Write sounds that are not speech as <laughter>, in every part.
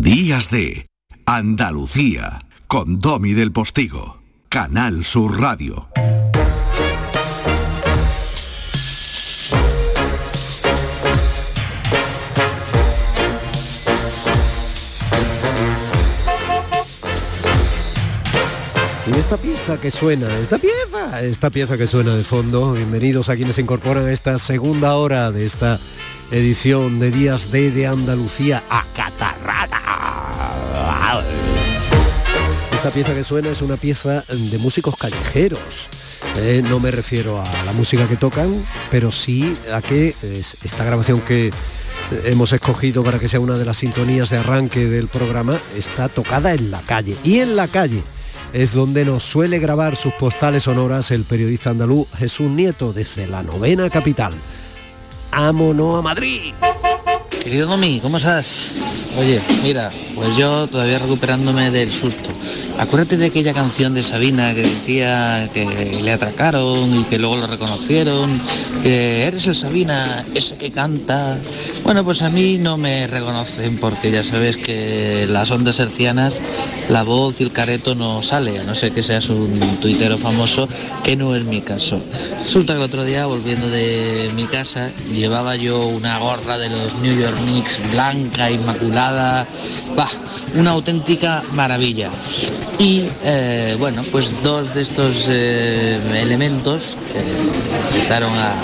Días de Andalucía con Domi del Postigo, Canal Sur Radio. Y esta pieza que suena, esta pieza, esta pieza que suena de fondo, bienvenidos a quienes se incorporan a esta segunda hora de esta edición de Días de, de Andalucía a Catarrata. Esta pieza que suena es una pieza de músicos callejeros. Eh, no me refiero a la música que tocan, pero sí a que esta grabación que hemos escogido para que sea una de las sintonías de arranque del programa está tocada en la calle. Y en la calle es donde nos suele grabar sus postales sonoras el periodista andaluz Jesús Nieto desde la novena capital. ¡Ámonos a Madrid! Querido Domi, ¿cómo estás? Oye, mira, pues yo todavía recuperándome del susto. Acuérdate de aquella canción de Sabina que decía que le atracaron y que luego lo reconocieron, que eres el Sabina, ese que canta. Bueno, pues a mí no me reconocen porque ya sabes que las ondas hercianas, la voz y el careto no sale, a no ser que seas un tuitero famoso, que no es mi caso. Resulta que el otro día, volviendo de mi casa, llevaba yo una gorra de los New York Knicks blanca, inmaculada, una auténtica maravilla. Y eh, bueno, pues dos de estos eh, elementos eh, empezaron a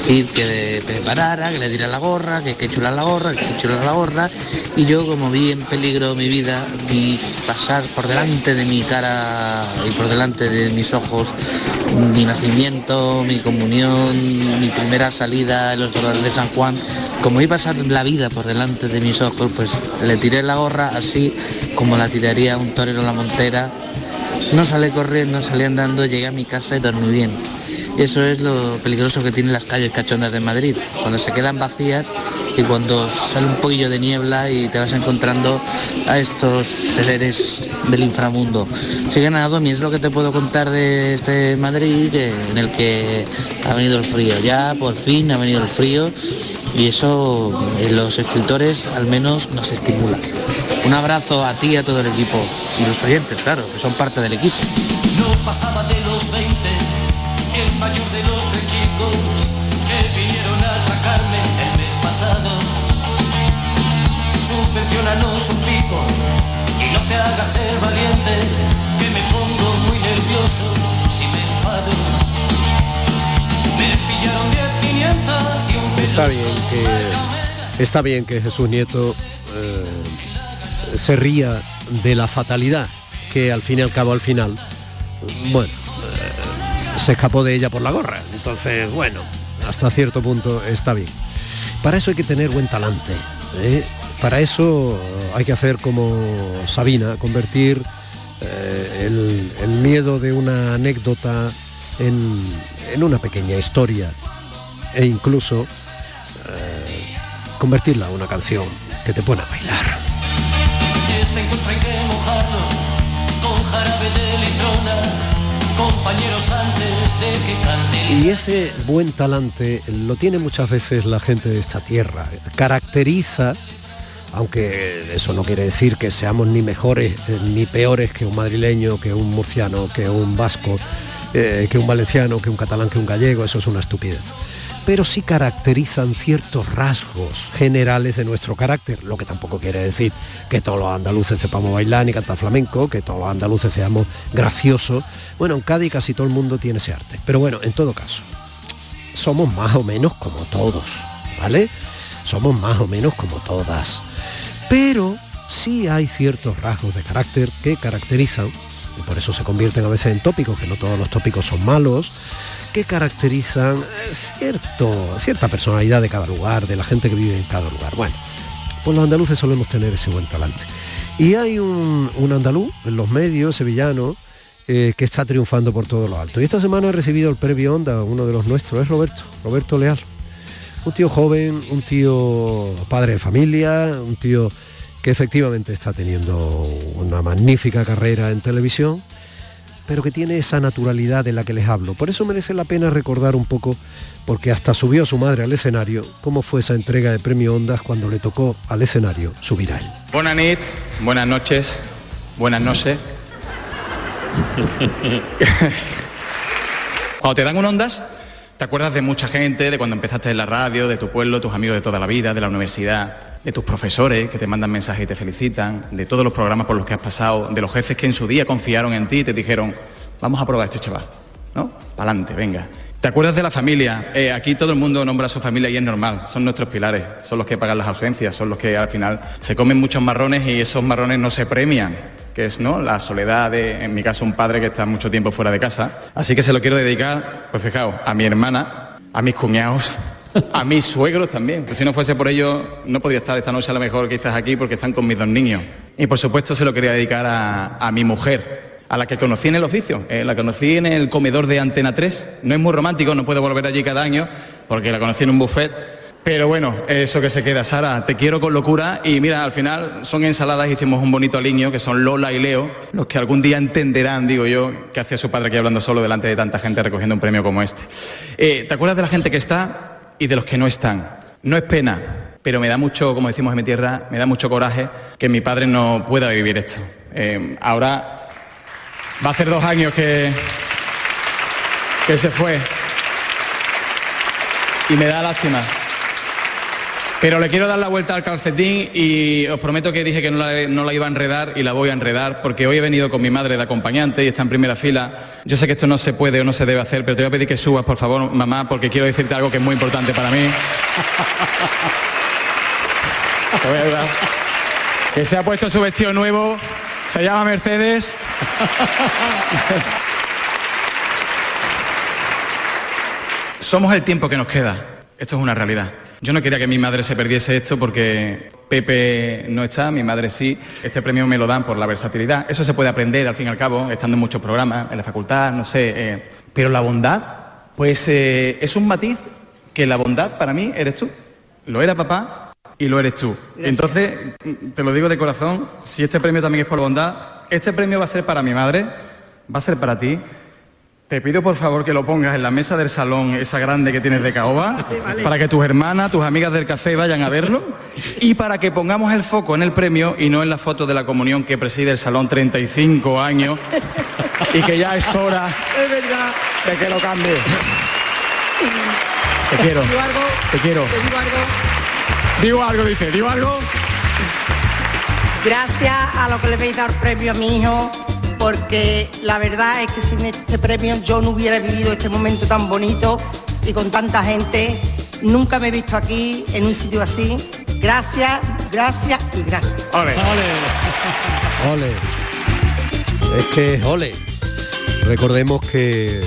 decir que preparara, que le diera la gorra, que que chula la gorra, que chula la gorra. Y yo como vi en peligro mi vida, vi pasar por delante de mi cara y por delante de mis ojos mi nacimiento, mi comunión, mi primera salida en los dolores de San Juan, como iba a la vida por delante de mis ojos, pues le tiré la gorra así como la tiraría un torero a la montera. No salí corriendo, salí andando, llegué a mi casa y dormí bien. Eso es lo peligroso que tienen las calles cachondas de Madrid, cuando se quedan vacías y cuando sale un poquillo de niebla y te vas encontrando a estos seres del inframundo. Así que nada, Domi, es lo que te puedo contar de este Madrid en el que ha venido el frío. Ya por fin ha venido el frío y eso en los escritores al menos nos estimula. Un abrazo a ti y a todo el equipo y los oyentes, claro, que son parte del equipo. No pasaba de los 20, el mayor de los tres chicos que vinieron a atracarme el mes pasado. Subvencionanos un pico y no te hagas el valiente, que me pongo muy nervioso si me enfado. Me pillaron 10, 500 y un Está bien que está bien que Jesús Nieto eh, se ría de la fatalidad que al fin y al cabo al final bueno eh, se escapó de ella por la gorra. Entonces bueno hasta cierto punto está bien. Para eso hay que tener buen talante ¿eh? para eso hay que hacer como Sabina convertir el, el miedo de una anécdota en, en una pequeña historia. E incluso eh, convertirla en una canción que te pone a bailar. Este encuentro hay que mojarlo con jarabe de litrona, compañeros antes de que cante. Y ese buen talante lo tiene muchas veces la gente de esta tierra. Caracteriza, aunque eso no quiere decir que seamos ni mejores eh, ni peores que un madrileño, que un murciano, que un vasco, eh, que un valenciano, que un catalán, que un gallego, eso es una estupidez. Pero sí caracterizan ciertos rasgos generales de nuestro carácter, lo que tampoco quiere decir que todos los andaluces sepamos bailar ni cantar flamenco, que todos los andaluces seamos graciosos. Bueno, en Cádiz casi todo el mundo tiene ese arte. Pero bueno, en todo caso, somos más o menos como todos, ¿vale? Somos más o menos como todas. Pero sí hay ciertos rasgos de carácter que caracterizan, y por eso se convierten a veces en tópicos, que no todos los tópicos son malos, que caracterizan cierto, cierta personalidad de cada lugar, de la gente que vive en cada lugar. Bueno, pues los andaluces solemos tener ese buen talante. Y hay un, un andaluz en los medios, sevillano, eh, que está triunfando por todo lo alto. Y esta semana ha recibido el premio Onda, uno de los nuestros, es Roberto, Roberto Leal. Un tío joven, un tío padre de familia, un tío que efectivamente está teniendo una magnífica carrera en televisión, pero que tiene esa naturalidad de la que les hablo. Por eso merece la pena recordar un poco, porque hasta subió su madre al escenario, cómo fue esa entrega de premio Ondas cuando le tocó al escenario subir a él. Buenas noches, buenas noches, buenas noches. <laughs> cuando te dan un Ondas, te acuerdas de mucha gente, de cuando empezaste en la radio, de tu pueblo, tus amigos de toda la vida, de la universidad, de tus profesores que te mandan mensajes y te felicitan, de todos los programas por los que has pasado, de los jefes que en su día confiaron en ti y te dijeron, vamos a probar este chaval, ¿no? Pa'lante, venga. ¿Te acuerdas de la familia? Eh, aquí todo el mundo nombra a su familia y es normal, son nuestros pilares, son los que pagan las ausencias, son los que al final se comen muchos marrones y esos marrones no se premian, que es ¿no? la soledad de, en mi caso, un padre que está mucho tiempo fuera de casa. Así que se lo quiero dedicar, pues fijaos, a mi hermana, a mis cuñados, a mis suegros también, que si no fuese por ellos no podría estar esta noche a lo mejor quizás aquí porque están con mis dos niños. Y por supuesto se lo quería dedicar a, mi mujer, a la que conocí en el oficio, eh, la conocí en el comedor de Antena 3. No es muy romántico, no puedo volver allí cada año porque la conocí en un buffet. Pero bueno, eso que se queda, Sara, te quiero con locura y mira, al final son ensaladas, hicimos un bonito aliño que son Lola y Leo, los que algún día entenderán, digo yo, que hacía su padre aquí hablando solo delante de tanta gente recogiendo un premio como este. Eh, ¿Te acuerdas de la gente que está? Y de los que no están. No es pena, pero me da mucho, como decimos en mi tierra, me da mucho coraje que mi padre no pueda vivir esto. Eh, ahora va a hacer dos años que, que se fue y me da lástima. Pero le quiero dar la vuelta al calcetín y os prometo que dije que no la, iba a enredar y la voy a enredar porque hoy he venido con mi madre de acompañante y está en primera fila. Yo sé que esto no se puede o no se debe hacer, pero te voy a pedir que subas, por favor, mamá, porque quiero decirte algo que es muy importante para mí. Te voy a ayudar. Que se ha puesto su vestido nuevo, se llama Mercedes. <laughs> Somos el tiempo que nos queda. Esto es una realidad. Yo no quería que mi madre se perdiese esto porque Pepe no está, mi madre sí. Este premio me lo dan por la versatilidad. Eso se puede aprender al fin y al cabo, estando en muchos programas, en la facultad, no sé. Eh. Pero la bondad, pues eh, es un matiz que la bondad para mí eres tú. Lo era papá y lo eres tú. Entonces, te lo digo de corazón, si este premio también es por bondad, este premio va a ser para mi madre, va a ser para ti te pido por favor que lo pongas en la mesa del salón, esa grande que tienes de caoba, <laughs> para que tus hermanas, tus amigas del café vayan a verlo y para que pongamos el foco en el premio y no en la foto de la comunión que preside el salón 35 años y que ya es hora <laughs> de que lo cambie. Te quiero. Te quiero. digo algo. Digo algo, dice, digo algo. Gracias a lo que le habéis dado el premio a mi hijo porque la verdad es que sin este premio yo no hubiera vivido este momento tan bonito y con tanta gente. Nunca me he visto aquí en un sitio así. Gracias, gracias y gracias. Ole. Ole. Es que ole. Recordemos que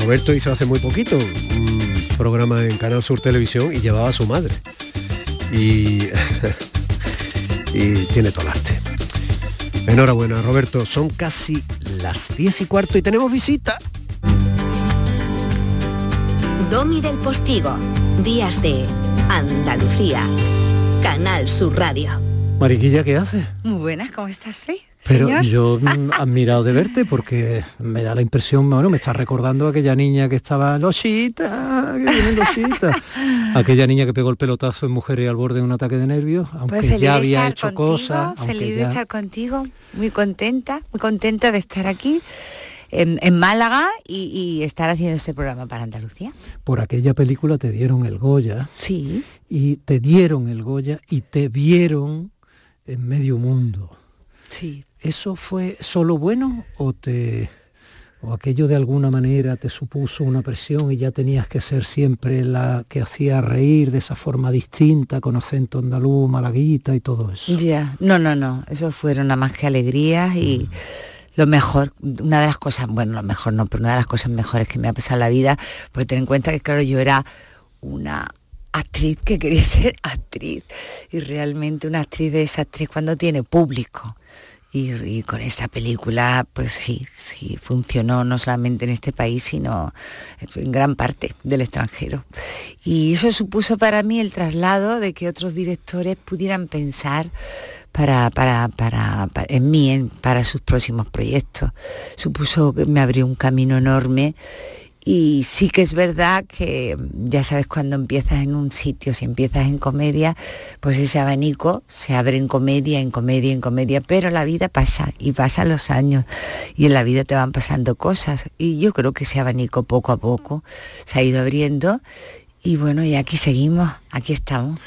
Roberto hizo hace muy poquito un programa en Canal Sur Televisión y llevaba a su madre. Y, <laughs> y tiene todo el arte. Enhorabuena, Roberto. Son casi las 10 y cuarto y tenemos visita. Domi del Postigo. Días de Andalucía. Canal Sur Radio. Mariquilla, ¿qué hace? Muy buenas, ¿cómo estás? Pero yo <laughs> mm, admirado de verte porque me da la impresión, bueno, me está recordando a aquella niña que estaba Losita, que viene Losita. <laughs> aquella niña que pegó el pelotazo en mujeres al borde de un ataque de nervios, pues aunque ya había hecho cosas. Feliz de estar contigo, muy contenta, muy contenta de estar aquí. En, Málaga y, y, estar haciendo este programa para Andalucía. Por aquella película te dieron el Goya. Sí. Y te dieron el Goya y te vieron en medio mundo. Sí. ¿Eso fue solo bueno o te o aquello de alguna manera te supuso una presión y ya tenías que ser siempre la que hacía reír de esa forma distinta, con acento andaluz, malaguita y todo eso? Ya, no, no, no, eso fueron nada más que alegrías y mm. lo mejor, una de las cosas, bueno, lo mejor no, pero una de las cosas mejores que me ha pasado en la vida, porque ten en cuenta que claro, yo era una actriz que quería <laughs> ser actriz y realmente una actriz de esa actriz cuando tiene público y, con esta película, pues sí, funcionó no solamente en este país, sino en gran parte del extranjero. Y eso supuso para mí el traslado de que otros directores pudieran pensar para, para, para, en mí, para sus próximos proyectos. Supuso que me abrió un camino enorme y sí que es verdad que ya sabes cuando empiezas en un sitio, si empiezas en comedia, pues ese abanico se abre en comedia, en comedia, en comedia, pero la vida pasa y pasan los años y en la vida te van pasando cosas y yo creo que ese abanico poco a poco se ha ido abriendo y bueno, y aquí seguimos, aquí estamos.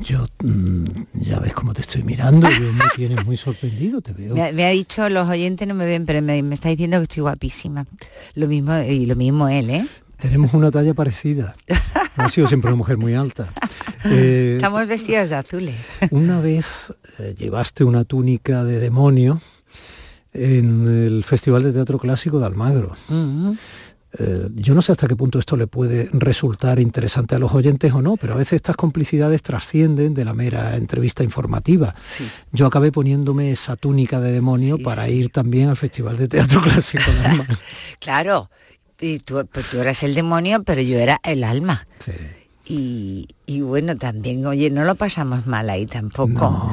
Yo mm, ya ves cómo te estoy mirando, yo me tienes muy sorprendido, te veo. Me, ha dicho, los oyentes no me ven, pero me, está diciendo que estoy guapísima. Lo mismo, y lo mismo él, ¿eh? Tenemos una talla parecida. Ha sido siempre una mujer muy alta. <laughs> Eh, Estamos vestidos de azules. Una vez eh, llevaste una túnica de demonio en el Festival de Teatro Clásico de Almagro. Eh, yo no sé hasta qué punto esto le puede resultar interesante a los oyentes o no, pero a veces estas complicidades trascienden de la mera entrevista informativa. Yo acabé poniéndome esa túnica de demonio para ir también al Festival de Teatro <laughs> Clásico. <laughs> claro, y tú, pues tú eras el demonio, pero yo era el alma. Y, bueno, también, oye, no lo pasamos mal ahí tampoco.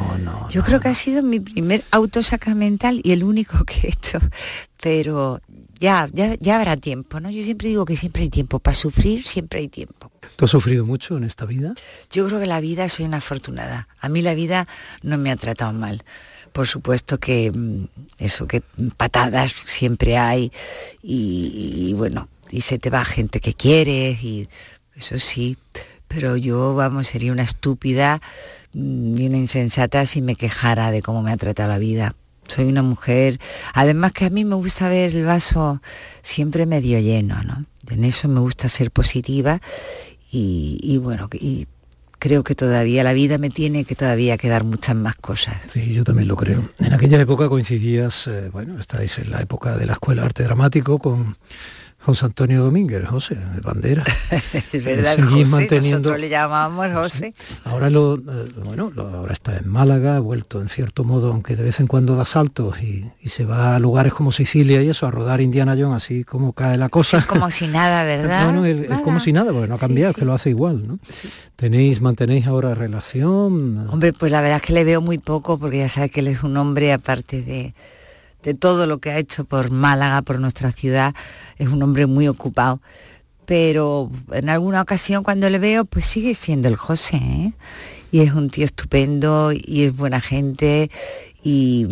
Yo creo que ha sido mi primer auto sacramental y el único que he hecho. Pero ya, ya, habrá tiempo, ¿no? Yo siempre digo que siempre hay tiempo. Para sufrir siempre hay tiempo. ¿Tú has sufrido mucho en esta vida? Yo creo que la vida soy una afortunada. A mí la vida no me ha tratado mal. Por supuesto que mm, eso, que patadas siempre hay y, bueno, y se te va gente que quieres y eso sí, pero yo, vamos, sería una estúpida mm, y una insensata si me quejara de cómo me ha tratado la vida soy una mujer, además que a mí me gusta ver el vaso siempre medio lleno, ¿no? En eso me gusta ser positiva y, bueno, y creo que todavía la vida me tiene que todavía quedar muchas más cosas. Sí, yo también lo creo. En aquella época coincidías, eh, bueno, estáis en la época de la Escuela de Arte Dramático con José Antonio Domínguez, José, de bandera. <laughs> es verdad, José, manteniendo... nosotros le llamábamos José. Ahora lo, eh, bueno, ahora está en Málaga, ha vuelto en cierto modo, aunque de vez en cuando da saltos y, se va a lugares como Sicilia y eso, a rodar Indiana Jones, así como cae la cosa. Es como si nada, <laughs> ¿verdad? no, es, como si nada, porque no ha cambiado, que lo hace igual, ¿no? ¿Tenéis, mantenéis ahora relación? Hombre, pues la verdad es que le veo muy poco, porque ya sabe que él es un hombre aparte de de todo lo que ha hecho por Málaga, por nuestra ciudad. Es un hombre muy ocupado. Pero en alguna ocasión cuando le veo, pues sigue siendo el José. ¿eh? Y es un tío estupendo y es buena gente y,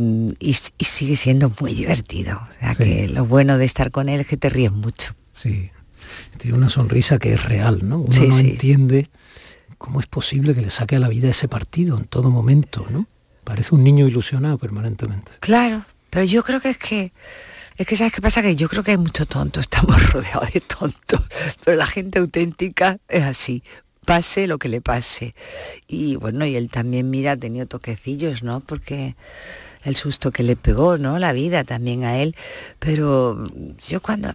sigue siendo muy divertido. O sea que lo bueno de estar con él es que te ríes mucho. Sí, tiene una sonrisa que es real, ¿no? Uno no entiende cómo es posible que le saque a la vida ese partido en todo momento, ¿no? Parece un niño ilusionado permanentemente. Claro, pero yo creo que es que, es que ¿sabes qué pasa? Que yo creo que hay mucho tonto, estamos <laughs> rodeados de tontos, pero la gente auténtica es así, pase lo que le pase. Y bueno, y él también, mira, ha tenido toquecillos, ¿no? Porque el susto que le pegó, ¿no? La vida también a él. Pero yo cuando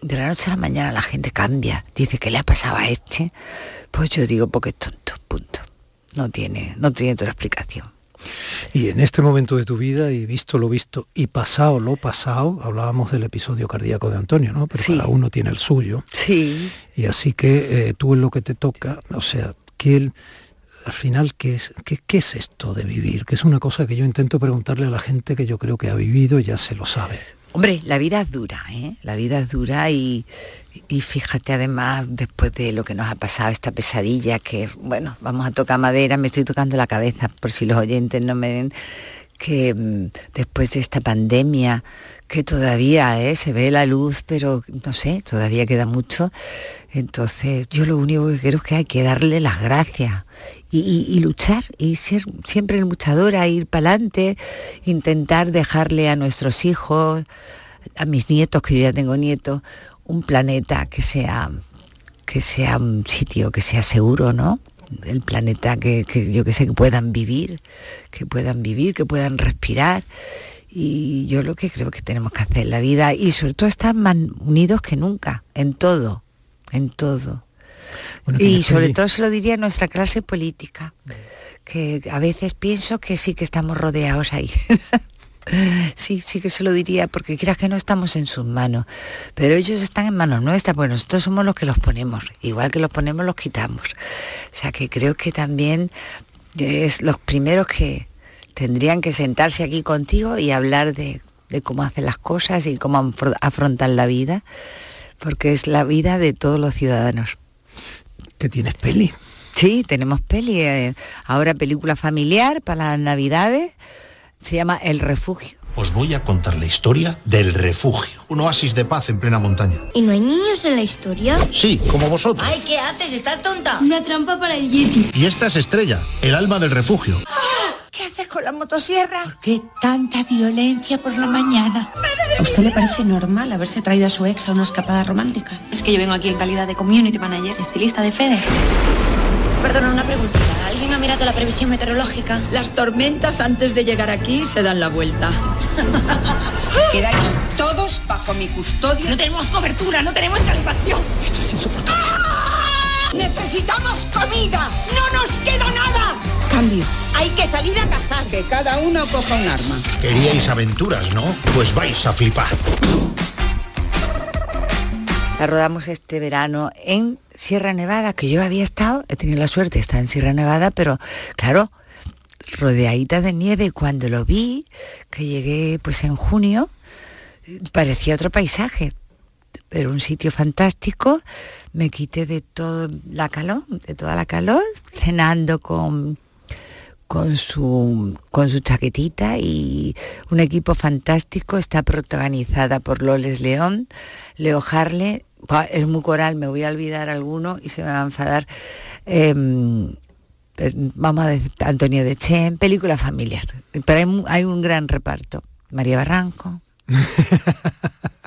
de la noche a la mañana la gente cambia, dice que le ha pasado a este, pues yo digo porque es tonto, punto. No tiene, no tiene otra explicación. Y en este momento de tu vida, y visto lo visto, y pasado lo pasado, hablábamos del episodio cardíaco de Antonio, ¿no? Pero cada uno tiene el suyo. Sí. Y así que eh, tú en lo que te toca, o sea, que él, al final, ¿qué es, qué, ¿qué es esto de vivir? Que es una cosa que yo intento preguntarle a la gente que yo creo que ha vivido y ya se lo sabe. Hombre, la vida es dura, ¿eh? La vida es dura y, y fíjate además, después de lo que nos ha pasado, esta pesadilla, que bueno, vamos a tocar madera, me estoy tocando la cabeza, por si los oyentes no me ven, que mm, después de esta pandemia, que todavía ¿eh? se ve la luz, pero no sé, todavía queda mucho. Entonces yo lo único que creo es que hay que darle las gracias y, luchar y ser siempre luchadora, ir para adelante, intentar dejarle a nuestros hijos, a mis nietos, que yo ya tengo nietos, un planeta que sea, que sea un sitio que sea seguro, ¿no? El planeta que, yo que sé, que puedan vivir, que puedan vivir, que puedan respirar. Y yo lo que creo que tenemos que hacer en la vida y sobre todo estar más unidos que nunca, en todo, en todo y sobre todo se lo diría a nuestra clase política, que a veces pienso que sí que estamos rodeados ahí. <laughs> sí, sí que se lo diría, porque quieras que no estamos en sus manos, pero ellos están en manos nuestras, pues nosotros somos los que los ponemos, igual que los ponemos, los quitamos. O sea que creo que también es los primeros que tendrían que sentarse aquí contigo y hablar de, de cómo hacen las cosas y cómo afro- afrontan la vida, porque es la vida de todos los ciudadanos. ¿Que tienes peli? Sí, tenemos peli, eh, ahora película familiar para las navidades, se llama El Refugio. Os voy a contar la historia del refugio, un oasis de paz en plena montaña. ¿Y no hay niños en la historia? Sí, como vosotros. Ay, ¿qué haces? ¿Estás tonta? Una trampa para el Yeti. Y esta es Estrella, el alma del refugio. ¿Qué haces con la motosierra? ¿Por qué tanta violencia por la mañana? ¿A usted le parece normal haberse traído a su ex a una escapada romántica? Es que yo vengo aquí en calidad de community manager, estilista de Fede. Perdona, una pregunta. ¿Alguien ha mirado la previsión meteorológica? Las tormentas antes de llegar aquí se dan la vuelta. <laughs> Quedáis todos bajo mi custodia. No tenemos cobertura, no tenemos calefacción. Esto es insoportable. ¡Necesitamos comida! ¡No nos queda nada! Cambio. Hay que salir a cazar. Que cada uno coja un arma. Queríais aventuras, ¿no? Pues vais a flipar. La rodamos este verano en Sierra Nevada, que yo había estado, he tenido la suerte de estar en Sierra Nevada, pero claro, rodeadita de nieve, y cuando lo vi, que llegué pues en junio, parecía otro paisaje, pero un sitio fantástico, me quité de toda la calor, de toda la calor, cenando con con su, con su chaquetita y un equipo fantástico. Está protagonizada por Loles León, Leo Harle, es muy coral, me voy a olvidar alguno y se me va a enfadar. Em, vamos a decir, Antonio de Chen, película familiar. Pero hay, hay un gran reparto. María Barranco. <laughs>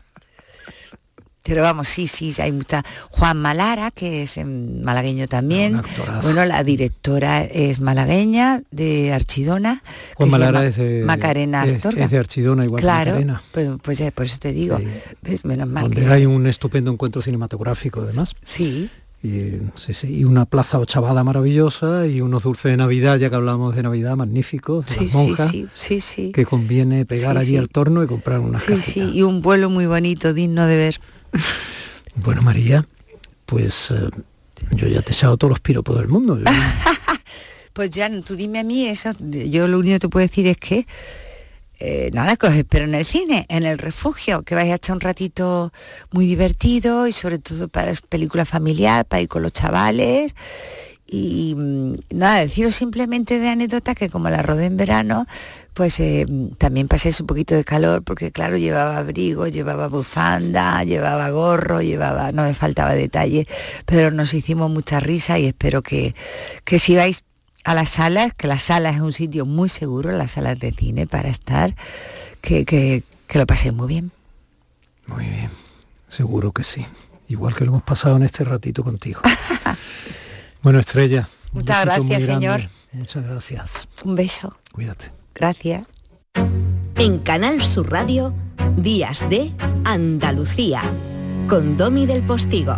Pero vamos, sí, sí, hay mucha. Juan Malara, que es malagueño también. Bueno, la directora es malagueña de Archidona. Juan Malara es de, Macarena es- Astorga. es de Archidona, igual claro, que Macarena. Pues, pues ya, por eso te digo. Mal donde que hay un estupendo encuentro cinematográfico además. Sí. Y, sí, sí, y una plaza ochavada maravillosa y unos dulces de Navidad, ya que hablamos de Navidad, magníficos, de Sí, las monjas, sí, sí, sí. que conviene pegar allí al torno y comprar unas Sí, cajitas. sí, y un vuelo muy bonito, digno de ver. Bueno, María, pues eh, yo ya te he echado todos los piropos del mundo. Yo- <laughs> Pues ya, tú dime a mí eso. Yo lo único que te puedo decir es que eh, nada, que os espero en el cine, en el refugio, que vais a echar un ratito muy divertido y sobre todo para película familiar, para ir con los chavales. Y mm, nada, deciros simplemente de anécdota que como la rodé en verano, pues eh, también pasé un poquito de calor porque claro, llevaba abrigo, llevaba bufanda, llevaba gorro, llevaba, no me faltaba detalle, pero nos hicimos mucha risa y espero que, que si vais a las salas, que las salas es un sitio muy seguro, las salas de cine para estar, que, que, que lo paséis muy bien. Muy bien, seguro que sí. Igual que lo hemos pasado en este ratito contigo. <laughs> bueno, Estrella. un Muchas gracias, grande. señor. Muchas gracias. Un beso. Cuídate. Gracias. En Canal Sur Radio, Días de Andalucía, con Domi del Postigo.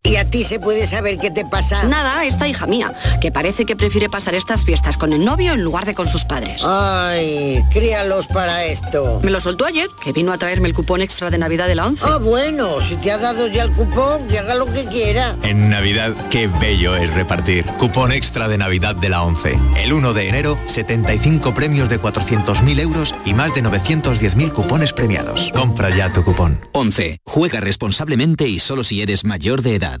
¿Y a ti se puede saber qué te pasa? Nada, esta hija mía, que parece que prefiere pasar estas fiestas con el novio en lugar de con sus padres. Ay, críalos para esto. Me lo soltó ayer, que vino a traerme el cupón extra de Navidad de la 11. Ah, bueno, si te ha dado ya el cupón, que haga lo que quiera. En Navidad, qué bello es repartir. Cupón extra de Navidad de la 11. El 1 de enero, 75 premios de 400.000 euros y más de 910.000 cupones premiados. Compra ya tu cupón. 11. Juega responsablemente y solo si eres mayor de edad.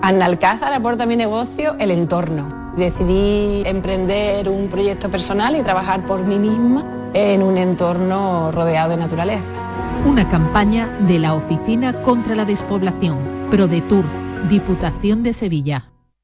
Analcázar aporta a mi negocio el entorno. Decidí emprender un proyecto personal y trabajar por mí misma en un entorno rodeado de naturaleza. Una campaña de la Oficina contra la Despoblación, ProDetour, Diputación de Sevilla.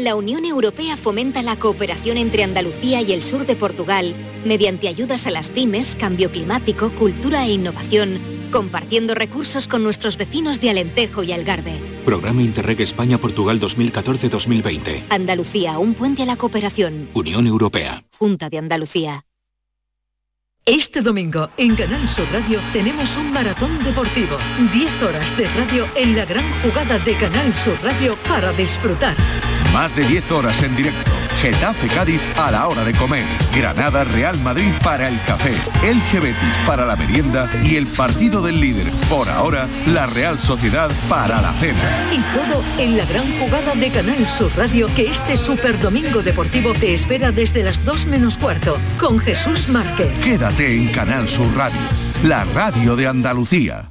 La Unión Europea fomenta la cooperación entre Andalucía y el sur de Portugal mediante ayudas a las pymes, cambio climático, cultura e innovación, compartiendo recursos con nuestros vecinos de Alentejo y Algarve. Programa Interreg España-Portugal 2014-2020. Andalucía, un puente a la cooperación. Unión Europea. Junta de Andalucía. Este domingo en Canal Sur Radio tenemos un maratón deportivo. 10 horas de radio en la gran jugada de Canal Sur Radio para disfrutar. Más de 10 horas en directo. Getafe Cádiz a la hora de comer. Granada Real Madrid para el café. Elche Betis para la merienda y el partido del líder. Por ahora, la Real Sociedad para la cena. Y todo en la gran jugada de Canal Sur Radio que este super domingo deportivo te espera desde las 2 menos cuarto con Jesús Márquez. Quédate en Canal Sur Radio, la radio de Andalucía.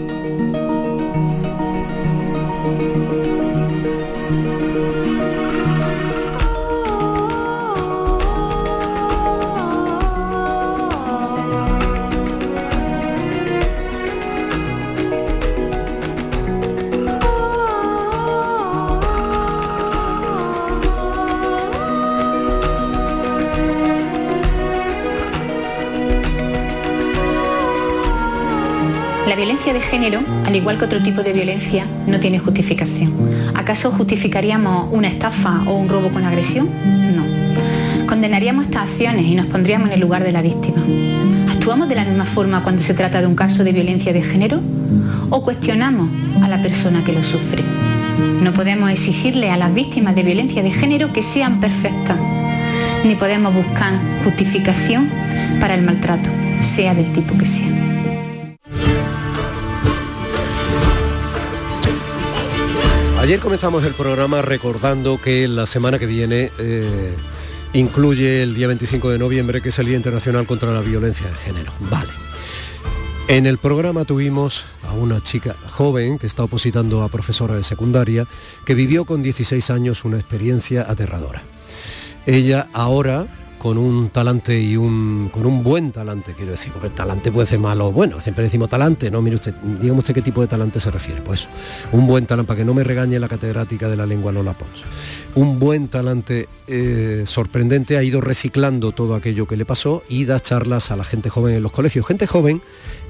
Violencia de género, al igual que otro tipo de violencia, no tiene justificación. ¿Acaso justificaríamos una estafa o un robo con agresión? No. Condenaríamos estas acciones y nos pondríamos en el lugar de la víctima. ¿Actuamos de la misma forma cuando se trata de un caso de violencia de género? ¿O cuestionamos a la persona que lo sufre? No podemos exigirle a las víctimas de violencia de género que sean perfectas, ni podemos buscar justificación para el maltrato, sea del tipo que sea. Ayer comenzamos el programa recordando que la semana que viene eh, incluye el día 25 de noviembre, que es el Día Internacional contra la Violencia de Género. Vale. En el programa tuvimos a una chica joven que está opositando a profesora de secundaria, que vivió con 16 años una experiencia aterradora. Ella ahora con un talante y un con un buen talante, quiero decir, porque talante puede ser malo bueno, siempre decimos talante, no, mire usted, dígame usted qué tipo de talante se refiere, pues un buen talante, para que no me regañe la catedrática de la lengua Lola Pons. Un buen talante eh, sorprendente ha ido reciclando todo aquello que le pasó y da charlas a la gente joven en los colegios. Gente joven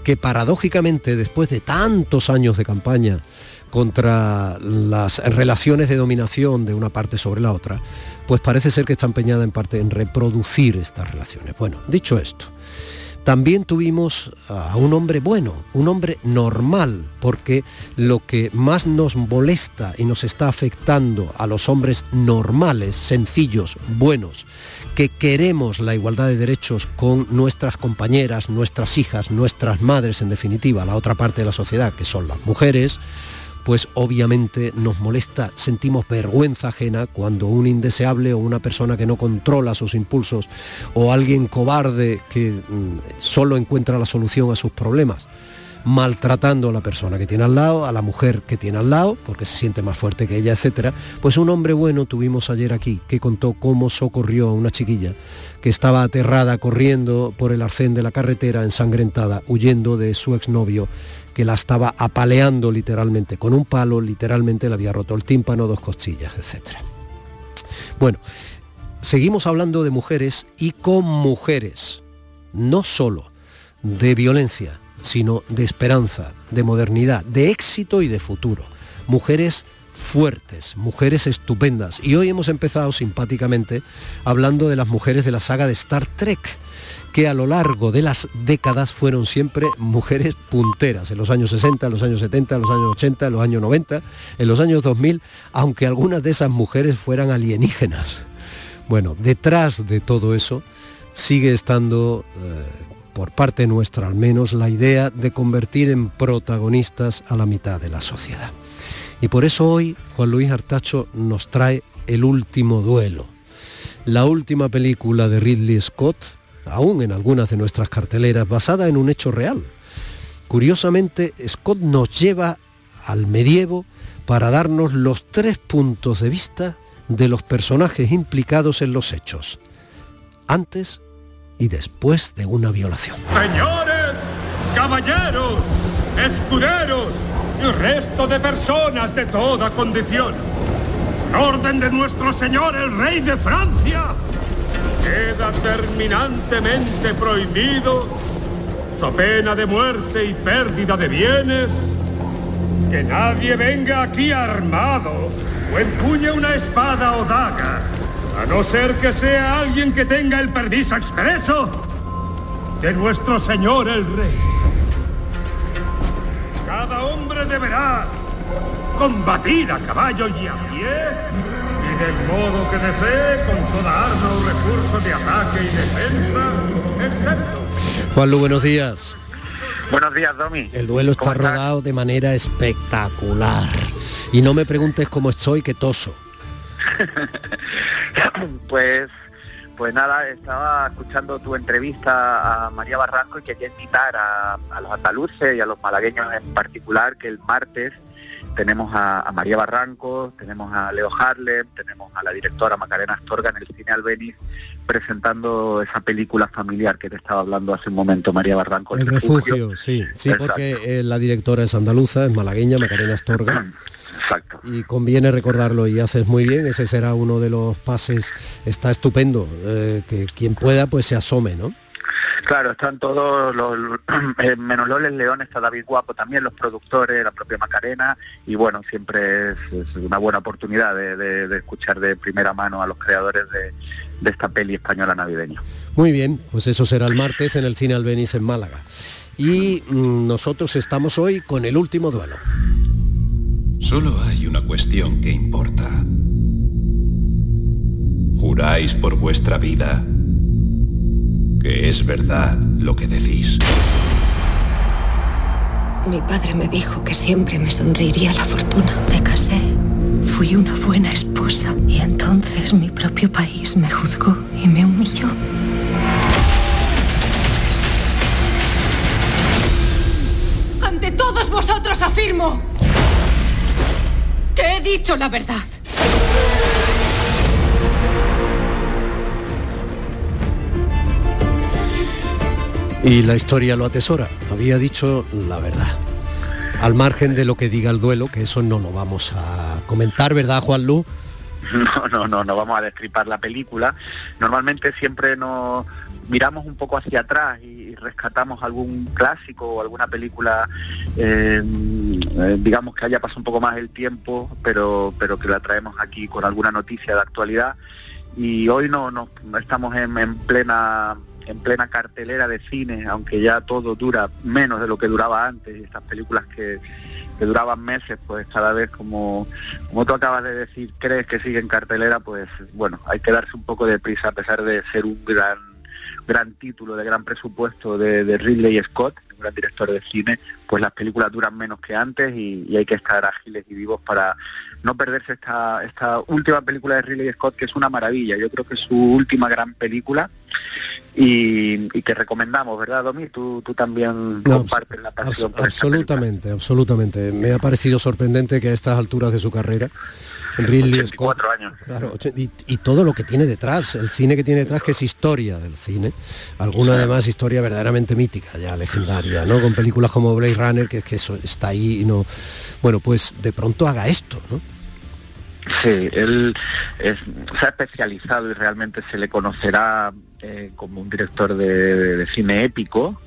que paradójicamente, después de tantos años de campaña, contra las relaciones de dominación de una parte sobre la otra, pues parece ser que está empeñada en parte en reproducir estas relaciones. Bueno, dicho esto, también tuvimos a un hombre bueno, un hombre normal, porque lo que más nos molesta y nos está afectando a los hombres normales, sencillos, buenos, que queremos la igualdad de derechos con nuestras compañeras, nuestras hijas, nuestras madres, en definitiva, la otra parte de la sociedad, que son las mujeres, pues obviamente nos molesta, sentimos vergüenza ajena cuando un indeseable o una persona que no controla sus impulsos o alguien cobarde que mm, solo encuentra la solución a sus problemas maltratando a la persona que tiene al lado, a la mujer que tiene al lado, porque se siente más fuerte que ella, etcétera. Pues un hombre bueno tuvimos ayer aquí que contó cómo socorrió a una chiquilla que estaba aterrada corriendo por el arcén de la carretera ensangrentada, huyendo de su exnovio que la estaba apaleando literalmente con un palo, literalmente le había roto el tímpano, dos costillas, etcétera. Bueno, seguimos hablando de mujeres y con mujeres, no solo de violencia, sino de esperanza, de modernidad, de éxito y de futuro. Mujeres fuertes, mujeres estupendas. Y hoy hemos empezado simpáticamente hablando de las mujeres de la saga de Star Trek, que a lo largo de las décadas fueron siempre mujeres punteras, en los años 60, en los años 70, en los años 80, en los años 90, en los años 2000, aunque algunas de esas mujeres fueran alienígenas. Bueno, detrás de todo eso sigue estando eh, por parte nuestra al menos, la idea de convertir en protagonistas a la mitad de la sociedad. Y por eso hoy Juan Luis Artacho nos trae El último duelo, la última película de Ridley Scott, aún en algunas de nuestras carteleras, basada en un hecho real. Curiosamente, Scott nos lleva al medievo para darnos los tres puntos de vista de los personajes implicados en los hechos, antes y después de una violación. Señores, caballeros, escuderos y resto de personas de toda condición. orden de nuestro Señor el Rey de Francia, queda terminantemente prohibido, so pena de muerte y pérdida de bienes, que nadie venga aquí armado o empuñe una espada o daga a no ser que sea alguien que tenga el permiso expreso de nuestro Señor el Rey. Cada hombre deberá combatir a caballo y a pie del modo que desee con toda arma o recurso de ataque y defensa, excepto... Juanlu, buenos días. Buenos días, Domi. El duelo está rodado de manera espectacular. Y no me preguntes cómo estoy, que toso. <laughs> pues pues nada, estaba escuchando tu entrevista a María Barranco y quería invitar a, los andaluces y a los malagueños en particular que el martes tenemos a, María Barranco, tenemos a Leo Harlem, tenemos a la directora Macarena Astorga en el Cine Albeniz presentando esa película familiar que te estaba hablando hace un momento María Barranco. El, refugio, sí, sí, porque eh, la directora es andaluza, es malagueña, Macarena Astorga. <clears throat> Y conviene recordarlo y haces muy bien, ese será uno de los pases, está estupendo, eh, que quien pueda pues se asome, ¿no? Claro, están todos los, <clears throat> eh, menos Loles León, está David Guapo también, los productores, la propia Macarena, y bueno, siempre es, una buena oportunidad de, escuchar de primera mano a los creadores de, esta peli española navideña. Muy bien, pues eso será el martes en el Cine Albeniz en Málaga. Y mm, nosotros estamos hoy con el último duelo. Solo hay una cuestión que importa. ¿Juráis por vuestra vida que es verdad lo que decís? Mi padre me dijo que siempre me sonreiría la fortuna. Me casé, fui una buena esposa y entonces mi propio país me juzgó y me humilló. Ante todos vosotros afirmo he dicho la verdad. Y la historia lo atesora. Había dicho la verdad. Al margen de lo que diga el duelo, que eso no lo vamos a comentar, ¿verdad, Juan Lu? <laughs> No, no, no, no vamos a destripar la película. Normalmente siempre nos miramos un poco hacia atrás y rescatamos algún clásico o alguna película, eh, eh, digamos que haya pasado un poco más el tiempo, pero, pero que la traemos aquí con alguna noticia de actualidad. Y hoy no, no estamos en, plena en plena cartelera de cine, aunque ya todo dura menos de lo que duraba antes, y estas películas que, duraban meses, pues cada vez como, como tú acabas de decir, crees que sigue en cartelera, pues bueno, hay que darse un poco de prisa a pesar de ser un gran gran título de gran presupuesto de, Ridley Scott, un gran director de cine, pues las películas duran menos que antes y, y hay que estar ágiles y vivos para no perderse esta, esta última película de Ridley Scott, que es una maravilla. Yo creo que es su última gran película y, y que recomendamos, ¿verdad, Domi? Tú, tú también No, compartes la pasión por esta absolutamente, absolutamente. Me ha parecido sorprendente que a estas alturas de su carrera Ridley Scott, años. claro, ocho- y, y todo lo que tiene detrás, el cine que tiene detrás, que es historia del cine, alguna además historia verdaderamente mítica, ya legendaria, ¿no? Con películas como Blade Runner, que es que eso está ahí y no. Bueno, pues de pronto haga esto, ¿no? Sí, él es- se ha especializado y realmente se le conocerá eh, como un director de, de cine épico.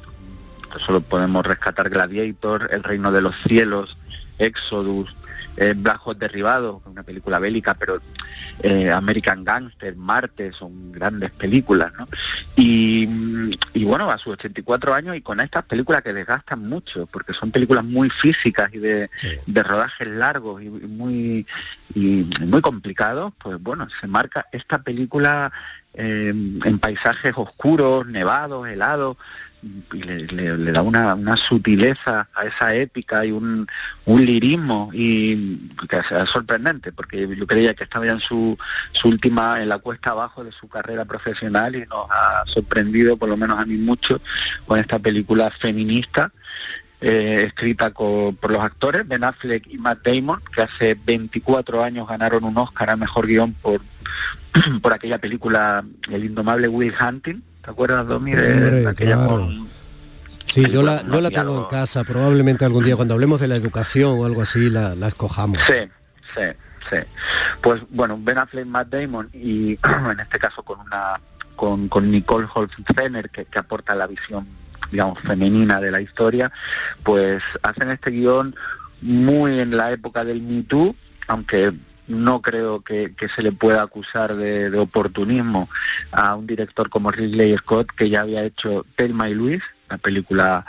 Solo podemos rescatar Gladiator, El Reino de los Cielos, Exodus, eh, Black Hawk Derribado, una película bélica, pero eh, American Gangster, Marte, son grandes películas, ¿no? Y, y bueno, a sus 84 años y con estas películas que desgastan mucho, porque son películas muy físicas y de, de rodajes largos y, y muy y muy complicados, pues bueno, se marca esta película en paisajes oscuros, nevados, helados, y le, da una, una sutileza a esa épica y un, un lirismo y que es sorprendente porque yo creía que estaba ya en su, su última en la cuesta abajo de su carrera profesional y nos ha sorprendido por lo menos a mí mucho con esta película feminista eh, escrita co- por los actores Ben Affleck y Matt Damon que hace 24 años ganaron un Oscar a mejor guion por <clears throat> por aquella película El indomable Will Hunting ¿te acuerdas Domi de, de aquella claro. con- Sí, yo la, con yo la tengo en casa, probablemente algún día cuando hablemos de la educación o algo así la, la escojamos. Sí, sí, sí. Pues bueno, Ben Affleck, Matt Damon y <clears throat> en este caso con una con, con Nicole Holzfener que, que aporta la visión digamos femenina de la historia, pues hacen este guion muy en la época del Me Too, aunque no creo que, que se le pueda acusar de, de oportunismo a un director como Ridley Scott que ya había hecho Thelma y Luis, la película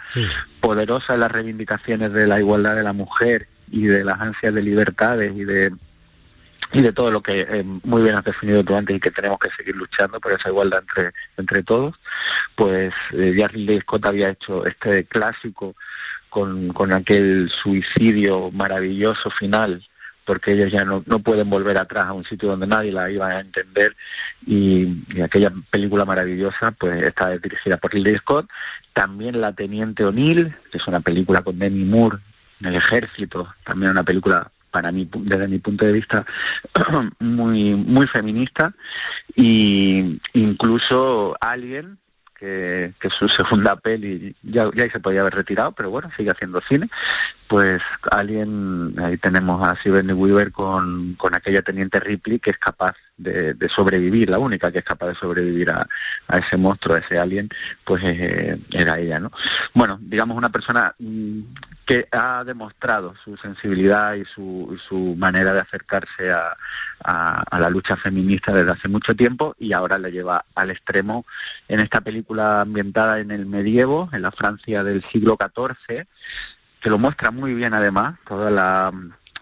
poderosa en las reivindicaciones de la igualdad de la mujer y de las ansias de libertades y de y de todo lo que eh, muy bien has definido tú antes y que tenemos que seguir luchando por esa igualdad entre entre todos pues eh, Ridley Scott había hecho este clásico con, con aquel suicidio maravilloso final porque ellos ya no, no pueden volver atrás a un sitio donde nadie la iba a entender y, y aquella película maravillosa pues está dirigida por Ridley Scott. También La Teniente O'Neill que es una película con Demi Moore en el ejército también una película para mí desde mi punto de vista <clears throat> muy muy feminista y incluso Alien que, su segunda peli ya, ya se podía haber retirado, pero bueno, sigue haciendo cine. Pues Alien, ahí tenemos a Sigourney Weaver con, con aquella teniente Ripley que es capaz de, sobrevivir, la única que es capaz de sobrevivir a, a ese monstruo, a ese alien, pues eh, era ella, ¿no? Bueno, digamos una persona mm, que ha demostrado su sensibilidad y su, y su manera de acercarse a, a- la lucha feminista desde hace mucho tiempo y ahora le lleva al extremo en esta película ambientada en el medievo, en la Francia del siglo XIV, que lo muestra muy bien además, toda la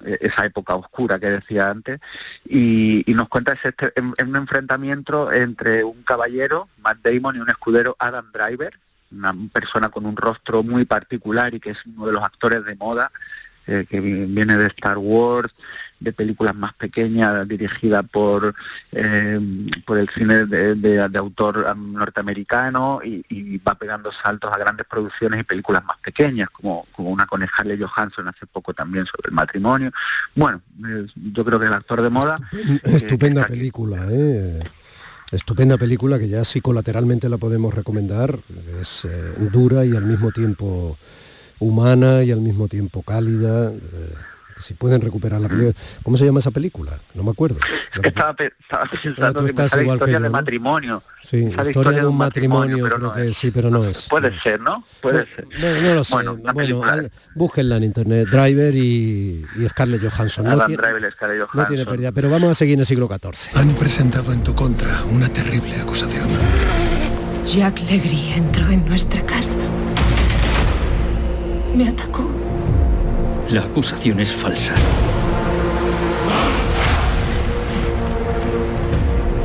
eh, esa época oscura que decía antes, y, nos cuenta ese un enfrentamiento entre un caballero, Matt Damon, y un escudero, Adam Driver, una persona con un rostro muy particular y que es uno de los actores de moda, eh, que vi- viene de Star Wars, de películas más pequeñas, dirigida por, eh, por el cine de, de- de autor um, norteamericano y, y va pegando saltos a grandes producciones y películas más pequeñas, como, como una con Scarlett Johansson hace poco también sobre el matrimonio. Bueno, eh, yo creo que el actor de moda... Estupenda película, ¿eh? Estupenda película que ya sí colateralmente la podemos recomendar. Es eh, dura y al mismo tiempo humana y al mismo tiempo cálida. eh, si pueden recuperar la película. ¿Cómo se llama esa película? No me acuerdo. Que estaba, pe- estaba pensando tú que me sale historia yo, de ¿no? matrimonio. Sí, Sale historia de un matrimonio, pero creo no que es. sí, pero no es. Puede ser, ¿no? Puede ser. No, no lo sé. Bueno, Bueno, al- búsquenla en internet, Driver y, y Scarlett Johansson. No tiene, Driver, Scarlett no Johansson. tiene pérdida, pero vamos a seguir en el siglo XIV. Han presentado en tu contra una terrible acusación. Jacques Legris entró en nuestra casa. Me atacó. La acusación es falsa.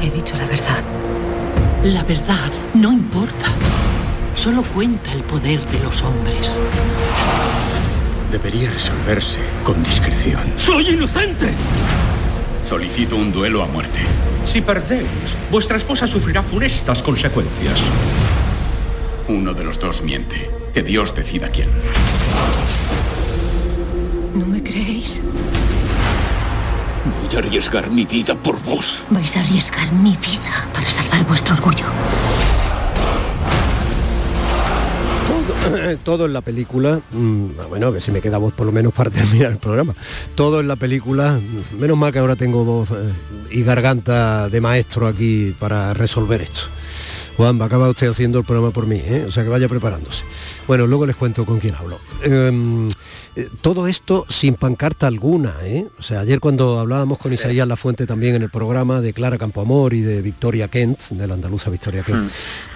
He dicho la verdad. La verdad no importa. Solo cuenta el poder de los hombres. Debería resolverse con discreción. ¡Soy inocente! Solicito un duelo a muerte. Si perdéis, vuestra esposa sufrirá funestas consecuencias. Uno de los dos miente. Que Dios decida quién. ¿No me creéis? Voy a arriesgar mi vida por vos. Vais a arriesgar mi vida para salvar vuestro orgullo. Todo, todo en la película, mm, bueno, a ver si me queda voz por lo menos para terminar el programa. Todo en la película, menos mal que ahora tengo voz eh, y garganta de maestro aquí para resolver esto. Juan, va a acabar usted haciendo el programa por mí, ¿eh? o sea que vaya preparándose. Bueno, luego les cuento con quién hablo. Em, eh, todo esto sin pancarta alguna, ¿eh? O sea, ayer cuando hablábamos con Isaías La Fuente también en el programa de Clara Campoamor y de Victoria Kent, de la andaluza Victoria Kent, Mm.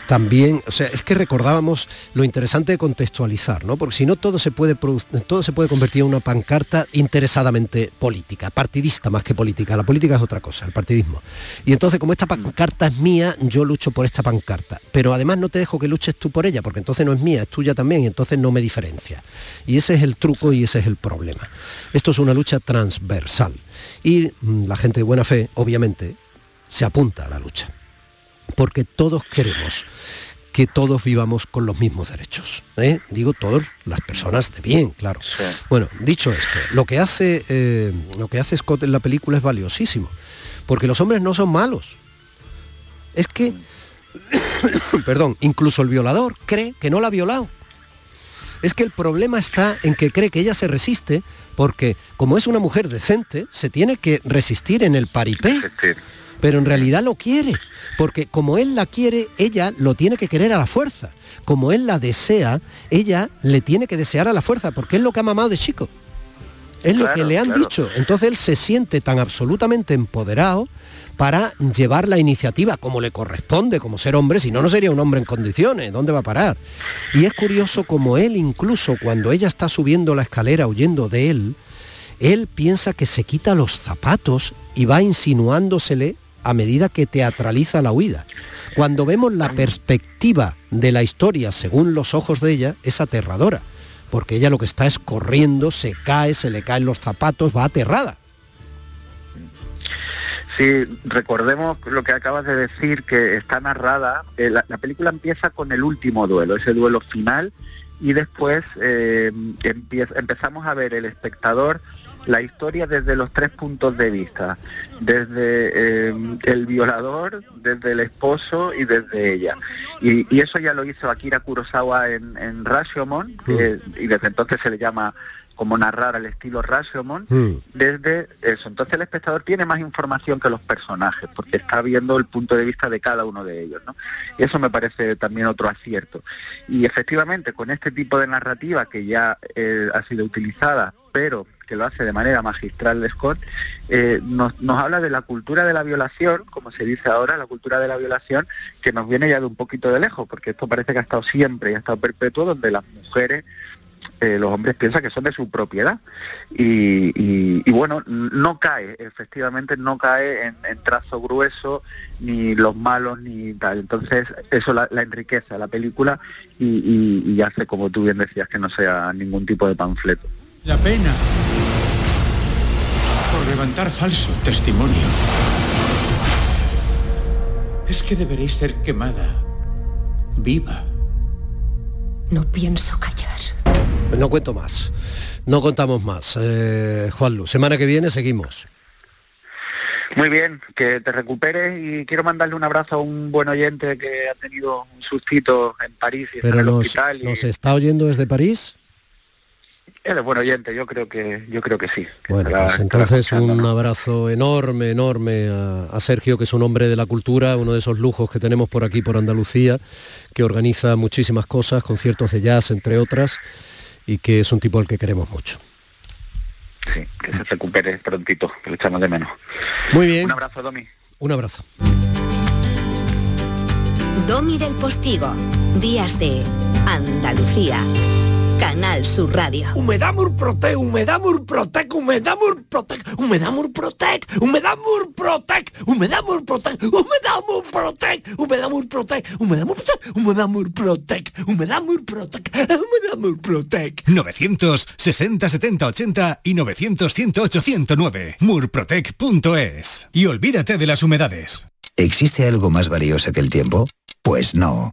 también, o sea, es que recordábamos lo interesante de contextualizar, ¿no? Porque si no todo se puede todo se puede convertir en una pancarta interesadamente política, partidista más que política. La política es otra cosa, el partidismo. Y entonces, como esta pancarta es mía, yo lucho por esta pancarta. Pero además no te dejo que luches tú por ella, porque entonces no es mía, es tuya también, y entonces no me diferencia. Y ese es el truco y ese es el problema. Esto es una lucha transversal. Y mm, la gente de buena fe, obviamente, se apunta a la lucha. Porque todos queremos que todos vivamos con los mismos derechos. ¿eh? Digo todos, las personas de bien, claro. Bueno, dicho esto, lo que hace eh, lo que hace Scott en la película es valiosísimo, porque los hombres no son malos. Es que, <coughs> perdón, incluso el violador cree que no la ha violado. Es que el problema está en que cree que ella se resiste porque, como es una mujer decente, se tiene que resistir en el paripé. Pero en realidad lo quiere, porque como él la quiere, ella lo tiene que querer a la fuerza. Como él la desea, ella le tiene que desear a la fuerza, porque es lo que ha mamado de chico. Es lo que le han claro. dicho. Entonces él se siente tan absolutamente empoderado para llevar la iniciativa como le corresponde, como ser hombre, si no, no sería un hombre en condiciones, ¿dónde va a parar? Y es curioso como él, incluso cuando ella está subiendo la escalera huyendo de él, él piensa que se quita los zapatos y va insinuándosele a medida que teatraliza la huida. Cuando vemos la perspectiva de la historia según los ojos de ella, es aterradora, porque ella lo que está es corriendo, se cae, se le caen los zapatos, va aterrada. Sí, recordemos lo que acabas de decir, que está narrada, eh, la, la película empieza con el último duelo, ese duelo final, y después eh, empezamos a ver el espectador la historia desde los tres puntos de vista, desde eh, el violador, desde el esposo y desde ella. Y, y eso ya lo hizo Akira Kurosawa en, en Rashomon, que- y desde entonces se le llama como narrar al estilo Rashomon, desde eso. Entonces el espectador tiene más información que los personajes, porque está viendo el punto de vista de cada uno de ellos, ¿no? Y eso me parece también otro acierto. Y efectivamente, con este tipo de narrativa que ya eh, ha sido utilizada, pero que lo hace de manera magistral de Scott, eh, nos, nos habla de la cultura de la violación, como se dice ahora, la cultura de la violación, que nos viene ya de un poquito de lejos, porque esto parece que ha estado siempre y ha estado perpetuo, donde las mujeres eh, los hombres piensan que son de su propiedad. Y, y- y bueno no cae efectivamente no cae en, trazo grueso ni los malos ni tal. Entonces eso la, enriquece a la película y, y- hace como tú bien decías que no sea ningún tipo de panfleto. La pena levantar falso testimonio es que deberéis ser quemada viva. No pienso callar. No cuento más. No contamos más. Eh, Juan Lu, semana que viene seguimos. muy bien que te recuperes y quiero mandarle un abrazo a un buen oyente que ha tenido un sustito en París y está en Pero el nos, hospital y nos está oyendo desde París. Él es buen oyente yo creo que yo creo que sí que Bueno, estará- pues entonces un ¿no? abrazo enorme, enorme a, a Sergio, que es un hombre de la cultura, uno de esos lujos que tenemos por aquí, por Andalucía, que organiza muchísimas cosas, conciertos de jazz, entre otras, y que es un tipo al que queremos mucho. Sí, que se recupere prontito, que lo echamos de menos. Muy bien. Un abrazo, Domi. Un abrazo. Domi del Postigo. Días de Andalucía. Canal Sur Radio. Humedad Murprotec, Humedad Murprotec, Humedad Murprotec, Humedad Murprotec, Humedad Murprotec, Humedad Murprotec, Humedad Murprotec, Humedad Murprotec, Humedad Murprotec, Humedad Murprotec, Humedad Murprotec, Humedad Murprotec. 960 70 80 y 900 108 109. Murprotec.es. Y olvídate de las humedades. ¿Existe algo más valioso que el tiempo? Pues no.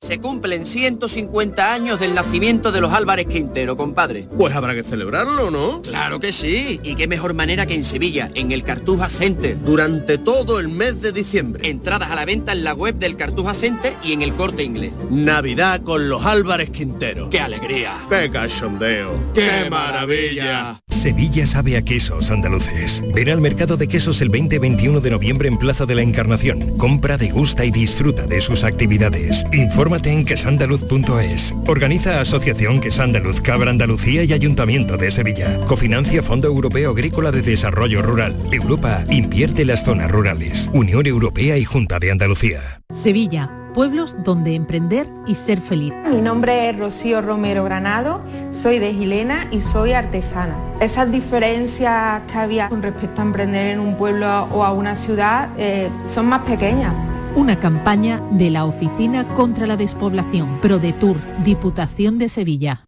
Se cumplen 150 años del nacimiento de los Álvarez Quintero, compadre. Pues habrá que celebrarlo, ¿no? Claro que sí. Y qué mejor manera que en Sevilla, en el Cartuja Center. Durante todo el mes de diciembre. Entradas a la venta en la web del Cartuja Center y en el corte inglés. Navidad con los Álvarez Quintero. ¡Qué alegría! ¡Qué cachondeo! ¡Qué maravilla! Sevilla sabe a quesos andaluces. Ven al mercado de quesos el 20-21 de noviembre en Plaza de la Encarnación. Compra, degusta y disfruta de sus actividades. Infórmate en quesandaluz.es. Organiza Asociación Quesandaluz Cabra Andalucía y Ayuntamiento de Sevilla. Cofinancia Fondo Europeo Agrícola de Desarrollo Rural. Europa invierte en las zonas rurales. Unión Europea y Junta de Andalucía. Sevilla, pueblos donde emprender y ser feliz. Mi nombre es Rocío Romero Granado, soy de Gilena y soy artesana. Esas diferencias que había con respecto a emprender en un pueblo o a una ciudad eh, son más pequeñas. Una campaña de la Oficina contra la Despoblación, ProDetour, Diputación de Sevilla.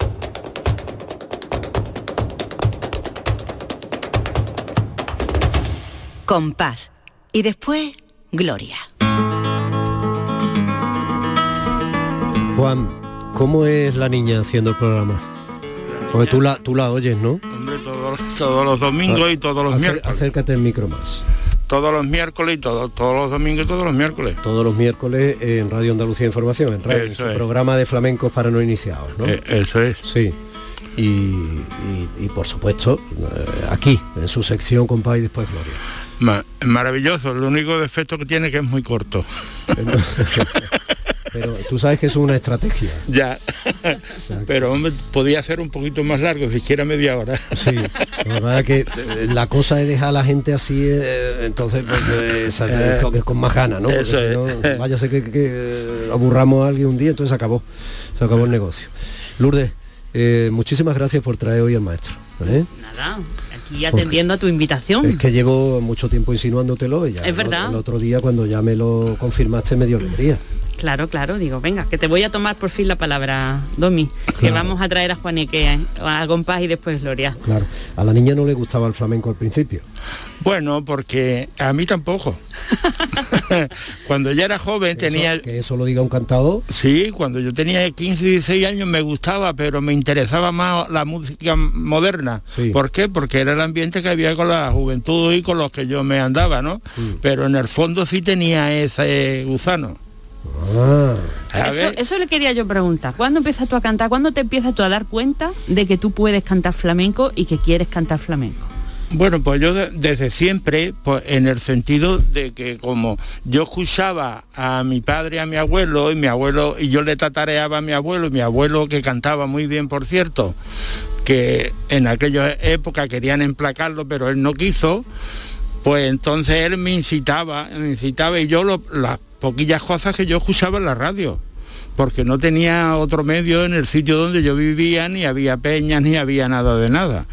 Compás. Y después, Gloria. Juan, ¿cómo es la niña haciendo el programa? Porque tú la, tú la oyes, ¿no? Hombre, todos, todos los domingos y todos los Acer- miércoles. Acércate el micro más. Todos los miércoles y todos, todos los domingos y todos los miércoles. Todos los miércoles en Radio Andalucía Información, en radio, en su programa de flamencos para no iniciados, ¿no? Eh, eso es. Sí. Y, y- y, por supuesto, eh, aquí, en su sección Compás y después Gloria. Ma- maravilloso, el único defecto que tiene es que es muy corto. <laughs> Pero tú sabes que es una estrategia. ya. <laughs> Pero hombre, podía ser un poquito más largo, siquiera media hora. Sí. La verdad es que eh, la cosa es dejar a la gente así, eh, entonces pues, eh, Eh, con, con más ganas, ¿no? Porque eso si es. no, vaya a ser que, que, aburramos a alguien un día, entonces se acabó. Se acabó el negocio. Lourdes, eh, muchísimas gracias por traer hoy al maestro. ¿eh? Nada, aquí atendiendo a tu invitación. Es que llevo mucho tiempo insinuándotelo y ya Es el- verdad. el otro día cuando ya me lo confirmaste me dio alegría. Claro, claro, digo, venga, que te voy a tomar por fin la palabra, Domi, que vamos a traer a Juaneque a compás y después Gloria. Claro. A la niña no le gustaba el flamenco al principio. Bueno, porque a mí tampoco. <laughs> <laughs> cuando yo era joven tenía... Que eso lo diga un cantador. Sí, cuando yo tenía 15, 16 años me gustaba, pero me interesaba más la música moderna. ¿Por qué? Porque era el ambiente que había con la juventud y con los que yo me andaba, ¿no? Mm. Pero en el fondo sí tenía ese gusano. Ah. Eso le quería yo preguntar. ¿Cuándo empiezas tú a cantar? ¿Cuándo te empiezas tú a dar cuenta de que tú puedes cantar flamenco y que quieres cantar flamenco? Bueno, pues yo desde siempre, pues en el sentido de que como yo escuchaba a mi padre y a mi abuelo, y mi abuelo, y yo le tatareaba a mi abuelo, y mi abuelo que cantaba muy bien, por cierto, que en aquella época querían emplacarlo, pero él no quiso, pues entonces él me incitaba, me incitaba y yo las poquillas cosas que yo escuchaba en la radio porque no tenía otro medio en el sitio donde yo vivía, ni había peñas, ni había nada de nada.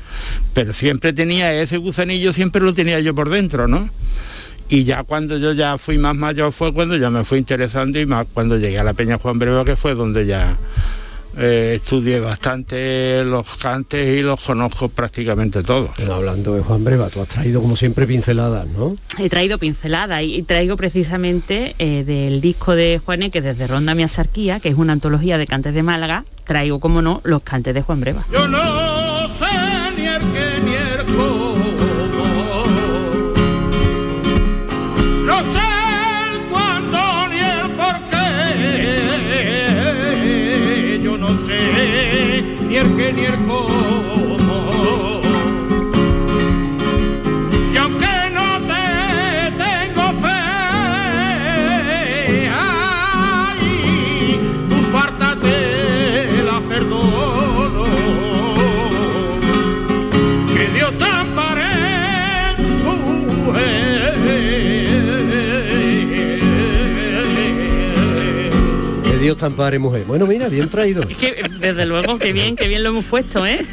Pero siempre tenía ese gusanillo, siempre lo tenía yo por dentro, ¿no? Y ya cuando yo ya fui más mayor fue cuando ya me fui interesando y más cuando llegué a la Peña Juan Breva, que fue donde ya eh, estudié bastante los cantes y los conozco prácticamente todos. Pero hablando de Juan Breva, tú has traído como siempre pinceladas, ¿no? He traído pinceladas y traigo precisamente eh, del disco de Juanes, que desde Ronda Mi Asarquía, que es una antología de cantes de Málaga, traigo, como no, los cantes de Juan Breva. Yo no ni Te ampare, mujer. Bueno, mira, bien traído. Es que, desde luego, que bien, que bien lo hemos puesto, ¿eh?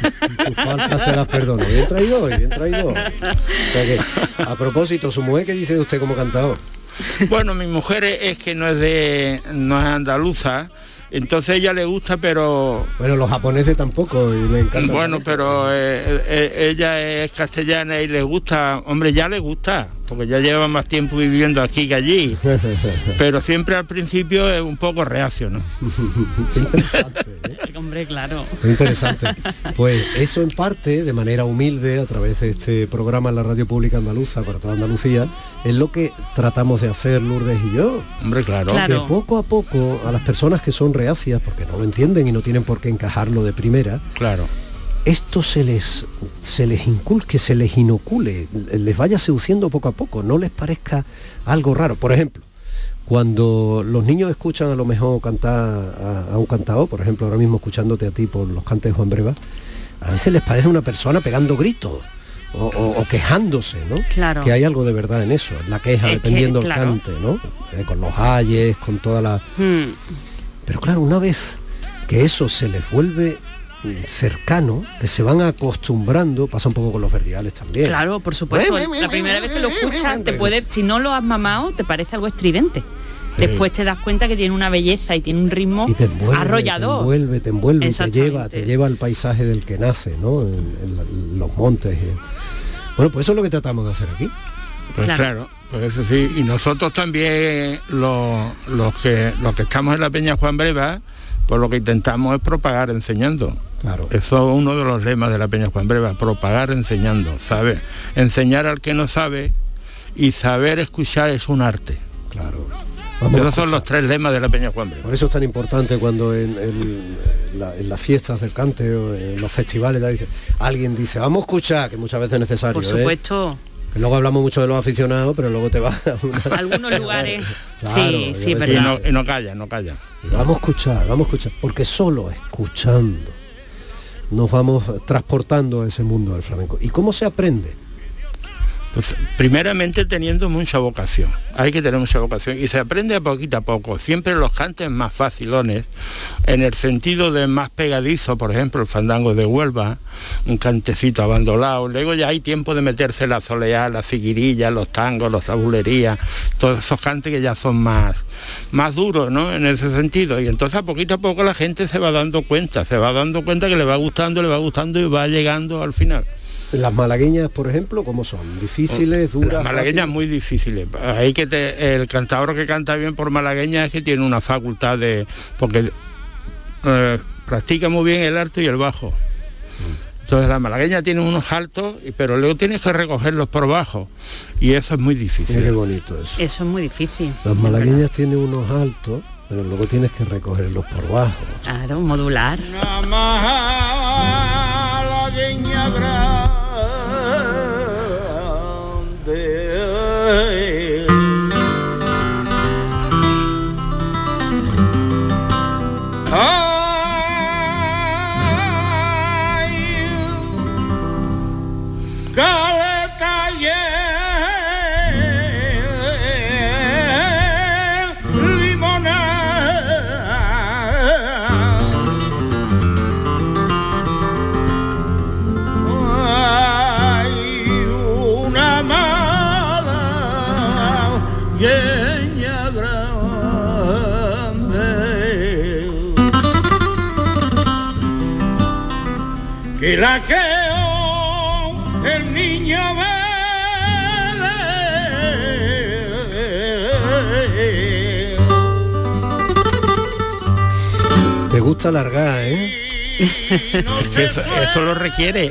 Tus faltas te las perdono. Bien traído hoy, bien traído. O sea que, a propósito, su mujer, ¿qué dice de usted como cantador? Bueno, mi mujer es es que no es de no es andaluza, entonces ella le gusta, pero Bueno, los japoneses tampoco, y me encanta. bueno, pero eh, eh, ella es castellana y le gusta, hombre, ya le gusta, porque ya lleva más tiempo viviendo aquí que allí, <laughs> pero siempre al principio es un poco reacio, ¿no? <laughs> Hombre, claro. Interesante. Pues eso en parte, de manera humilde, a través de este programa en la radio pública andaluza para toda Andalucía, es lo que tratamos de hacer Lourdes y yo. Hombre, claro. Que poco a poco a las personas que son reacias, porque no lo entienden y no tienen por qué encajarlo de primera, Claro. Esto se les, se les inculque, se les inocule, les vaya seduciendo poco a poco, no les parezca algo raro. Por ejemplo, cuando los niños escuchan a lo mejor cantar a, a un cantador, por ejemplo, ahora mismo escuchándote a ti por los cantes de Juan Breva, a veces les parece una persona pegando gritos. O, o- o quejándose, ¿no? Claro. Que hay algo de verdad en eso, en la queja, Es que, dependiendo del claro. cante, ¿no? Eh, con los ayes, con toda la... Hmm. Pero claro, una vez que eso se les vuelve cercano, que se van acostumbrando, pasa un poco con los verdiales también. Claro, por supuesto. La primera vez que lo escuchas, te puede, si no lo has mamado, te parece algo estridente. Después te das cuenta que tiene una belleza y tiene un ritmo y te envuelve, arrollador. te envuelve, te envuelve, te lleva, te lleva al paisaje del que nace, ¿no? En, en la- en los montes. y- Bueno, pues eso es lo que tratamos de hacer aquí. Pues claro. pues eso sí. Y nosotros también, los, los que los que estamos en la Peña Juan Breva, pues lo que intentamos es propagar enseñando. Claro. Eso es uno de los lemas de la Peña Juan Breva, propagar enseñando, ¿sabes? Enseñar al que no sabe y saber escuchar es un arte. Claro. Vamos Esos son los tres lemas de la Peña Juan Breva. Por eso es tan importante cuando en, en la- en las fiestas del cante o en los festivales alguien dice, vamos a escuchar, que muchas veces es necesario. Por ¿eh? supuesto. Luego hablamos mucho de los aficionados, pero luego te vas a una- <laughs> Algunos lugares. <laughs> Claro, sí, sí, veces- Y verdad. no, y no calla, no calla. Vamos a escuchar, vamos a escuchar, porque solo escuchando nos vamos transportando a ese mundo del flamenco. ¿Y cómo se aprende? Pues primeramente teniendo mucha vocación. Hay que tener mucha vocación y se aprende a poquito a poco. Siempre los cantes más facilones, en el sentido de más pegadizo, por ejemplo, el fandango de Huelva, un cantecito abandonado. Luego ya hay tiempo de meterse la soleá, la figuirilla, los tangos, los tabulerías, todos esos cantes que ya son más, más duros, ¿no? En ese sentido. Y entonces a poquito a poco la gente se va dando cuenta, se va dando cuenta que le va gustando, le va gustando y va llegando al final. Las malagueñas, por ejemplo, ¿cómo son? ¿Difíciles, duras? Las malagueñas fáciles? muy difíciles. Hay que te- el cantador que canta bien por malagueña es que tiene una facultad de porque eh, practica muy bien el alto y el bajo. Entonces la malagueña tiene unos altos, pero luego tienes que recogerlos por bajo y eso es muy difícil. qué bonito eso. Eso es muy difícil. Las malagueñas tienen unos altos, pero luego tienes que recogerlos por bajo. Claro, modular. ơi y la que el niño ve. Te gusta largar, ¿eh? Eso, eso lo requiere. <laughs>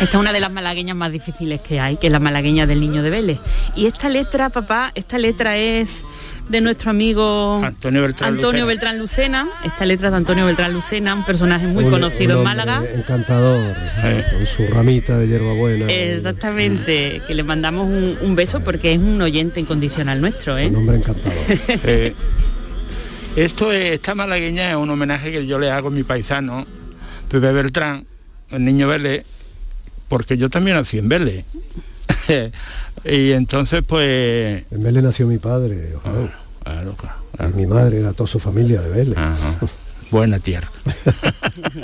Esta es una de las malagueñas más difíciles que hay, que es la malagueña del niño de Vélez. Y esta letra, papá, esta letra es de nuestro amigo Antonio Beltrán Antonio Lucena. Beltrán Lucena. Esta letra es de Antonio Beltrán Lucena, un personaje muy Un- conocido un en Málaga. Encantador, con su ramita de hierbabuena. Exactamente, que le mandamos un, un beso porque es un oyente incondicional nuestro, ¿eh? Un hombre encantador. <laughs> Eh, esto es, esta malagueña es un homenaje que yo le hago a mi paisano, Pepe Beltrán, el niño Vélez, porque yo también nací en Vélez. <laughs> y entonces pues... En Vélez nació mi padre, Juan. Y mi madre era toda su familia de Vélez. Buena tierra.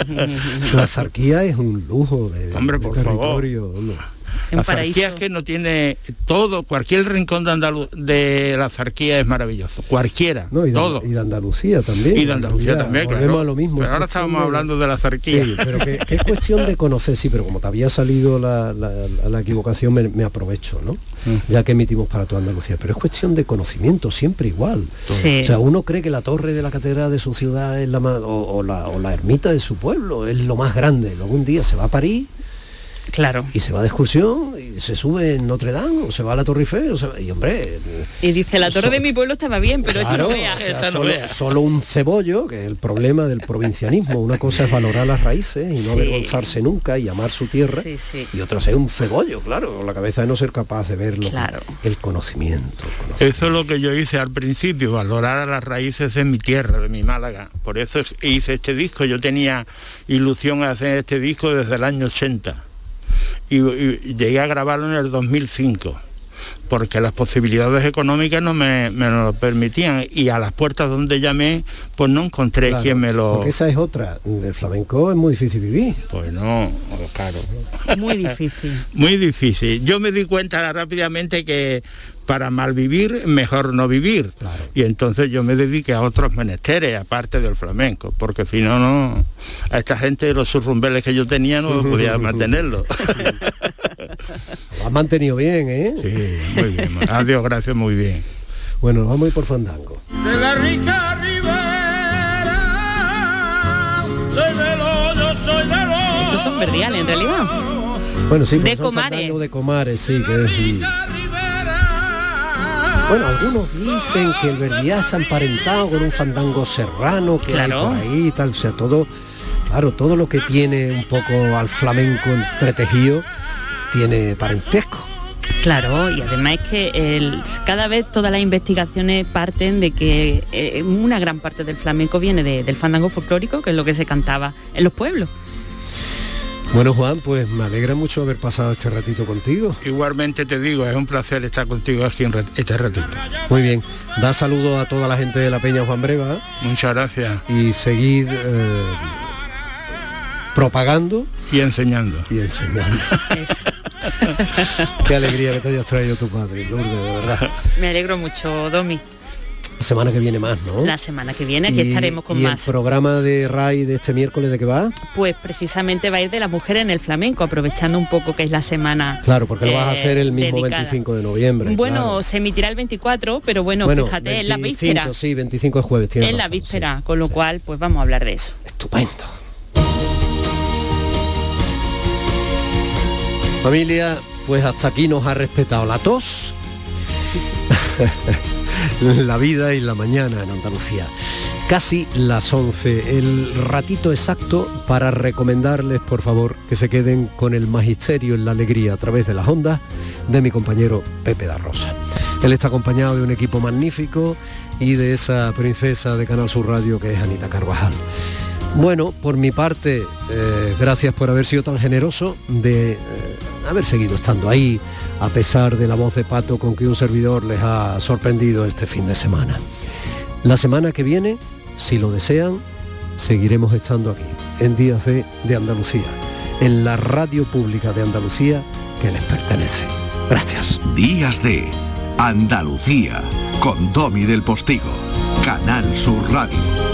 <laughs> La zarquía es un lujo de, Hombre, de por favor. territorio. hombre. Un La paraíso. zarquía es que no tiene todo, cualquier rincón de, Andalu- de la zarquía es maravilloso, cualquiera, No, y, de, todo. y de Andalucía también. Y de Andalucía también, volvemos claro. a lo mismo. Pero es ahora cuestión estábamos hablando de la zarquía. Sí, pero que, que es cuestión de conocer, sí, pero como te había salido la, la- la equivocación, me, me aprovecho, ¿no? Mm. Ya que emitimos para toda Andalucía. Pero es cuestión de conocimiento, siempre igual. Sí. O sea, uno cree que la torre de la catedral de su ciudad es la más, o, o la, o la ermita de su pueblo es lo más grande. Luego un día se va a París Claro. y se va de excursión y se sube en Notre Dame o se va a la Torre Eiffel o se va- y hombre Y dice, la torre de mi pueblo estaba bien, pero esto Claro, no veas. o sea, esta no solo, veas. solo un cebollo, que es el problema del provincianismo. Una cosa es valorar las raíces y no Sí. avergonzarse nunca y amar su tierra. Sí, sí. Y otra es un cebollo, claro, con la cabeza de no ser capaz de verlo. Claro. El conocimiento. Eso es lo que yo hice al principio, valorar a las raíces de mi tierra, de mi Málaga. Por eso hice este disco. Yo tenía ilusión a hacer este disco desde el año 80. Y, y llegué a grabarlo en el 2005 porque las posibilidades económicas no me, me lo permitían y a las puertas donde llamé pues no encontré Claro, quien me lo Porque esa es otra. Del flamenco es muy difícil vivir. pues no claro Muy difícil. <laughs> muy difícil. Yo me di cuenta rápidamente que para malvivir mejor no vivir. Y entonces yo me dediqué a otros menesteres, aparte del flamenco, porque si no, no, a esta gente los surrumbeles que yo tenía no <laughs> podía mantenerlo. Lo has mantenido bien, ¿eh? Sí, muy bien. Adiós, gracias, muy bien. Bueno, nos vamos a ir por Fandango. de la rica ribera. Soy de lo, yo soy de lo. Estos son verdiales, en realidad. Bueno, sí, De son Comares. Fandango de Comares, sí, que es... Bueno, algunos dicen que el Verdiá está emparentado con un fandango serrano que Claro. hay por ahí y tal, o sea, todo, claro, todo lo que tiene un poco al flamenco entretejido tiene parentesco. Claro, y además es que el- cada vez todas las investigaciones parten de que eh, una gran parte del flamenco viene de- del fandango folclórico, que es lo que se cantaba en los pueblos. Bueno, Juan, pues me alegra mucho haber pasado este ratito contigo. Igualmente te digo, es un placer estar contigo aquí en este ratito. Muy bien, da saludos a toda la gente de la Peña Juan Breva Muchas gracias. y seguid eh, propagando Y enseñando. y enseñando. <laughs> Qué alegría que te hayas traído tu padre, Lourdes, de verdad. Me alegro mucho, Domi. La semana que viene más, ¿no? La semana que viene aquí Y- estaremos con y más. el programa de RAI de este miércoles de qué va? Pues precisamente va a ir de la mujer en el flamenco, aprovechando un poco que es la semana. Claro, porque lo vas a eh, hacer el mismo dedicada. 25 de noviembre. Bueno, claro. se emitirá el 24, pero bueno, fíjate, en la 25, víspera. Sí, 25 es jueves, en la víspera, con lo cual pues vamos a hablar de eso. Estupendo. Familia, pues hasta aquí nos ha respetado la tos, <laughs> <laughs> la vida y la mañana en Andalucía. Casi las 11, el ratito exacto para recomendarles, por favor, que se queden con el magisterio en la alegría a través de las ondas de mi compañero Pepe da Rosa. Él está acompañado de un equipo magnífico y de esa princesa de Canal Sur Radio que es Anita Carvajal. Bueno, por mi parte, eh, gracias por haber sido tan generoso de eh, haber seguido estando ahí, a pesar de la voz de pato con que un servidor les ha sorprendido este fin de semana. La semana que viene, si lo desean, seguiremos estando aquí, en Días de, de Andalucía, en la radio pública de Andalucía que les pertenece. Gracias. Días de Andalucía con Domi del Postigo, Canal Sur Radio.